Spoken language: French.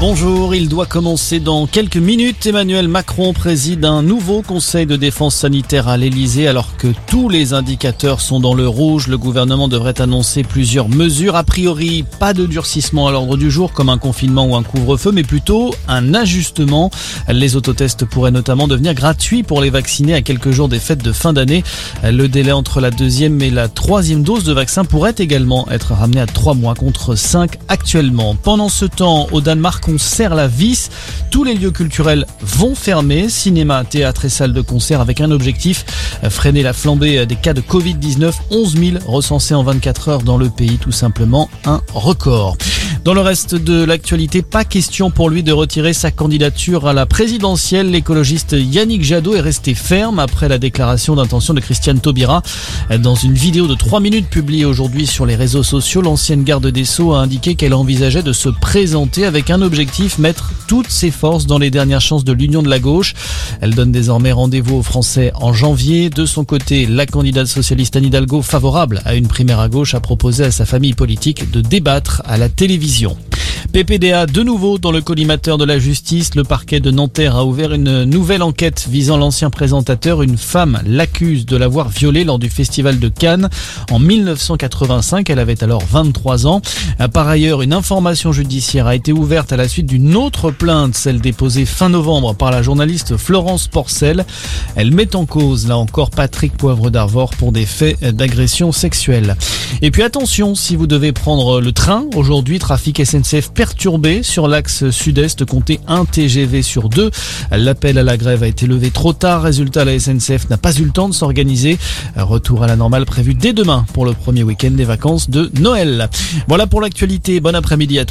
Bonjour, il doit commencer dans quelques minutes. Emmanuel Macron préside un nouveau conseil de défense sanitaire à l'Elysée alors que tous les indicateurs sont dans le rouge. Le gouvernement devrait annoncer plusieurs mesures. A priori, pas de durcissement à l'ordre du jour comme un confinement ou un couvre-feu, mais plutôt un ajustement. Les autotests pourraient notamment devenir gratuits pour les vaccinés à quelques jours des fêtes de fin d'année. Le délai entre la deuxième et la troisième dose de vaccin pourrait également être ramené à trois mois contre cinq actuellement. Pendant ce temps, au Danemark, serre la vis. Tous les lieux culturels vont fermer, cinéma, théâtre et salles de concert avec un objectif, freiner la flambée des cas de Covid-19. 11 000 recensés en 24 heures dans le pays, tout simplement un record. Dans le reste de l'actualité, pas question pour lui de retirer sa candidature à la présidentielle. L'écologiste Yannick Jadot est resté ferme après la déclaration d'intention de Christiane Taubira. Dans une vidéo de 3 minutes publiée aujourd'hui sur les réseaux sociaux, l'ancienne garde des Sceaux a indiqué qu'elle envisageait de se présenter avec un objectif, mettre toutes ses forces dans les dernières chances de l'union de la gauche. Elle donne désormais rendez-vous aux Français en janvier. De son côté, la candidate socialiste Anne Hidalgo, favorable à une primaire à gauche, a proposé à sa famille politique de débattre à la télévision vision. PPDA de nouveau dans le collimateur de la justice. Le parquet de Nanterre a ouvert une nouvelle enquête visant l'ancien présentateur. Une femme l'accuse de l'avoir violé lors du festival de Cannes en 1985. Elle avait alors 23 ans. Par ailleurs, une information judiciaire a été ouverte à la suite d'une autre plainte, celle déposée fin novembre par la journaliste Florence Porcel. Elle met en cause, là encore, Patrick Poivre d'Arvor pour des faits d'agression sexuelle. Et puis attention, si vous devez prendre le train aujourd'hui, trafic SNCF perturbé sur l'axe sud-est, comptez un TGV sur deux. L'appel à la grève a été levé trop tard. Résultat, la SNCF n'a pas eu le temps de s'organiser. Retour à la normale prévu dès demain pour le premier week-end des vacances de Noël. Voilà pour l'actualité. Bon après-midi à tous.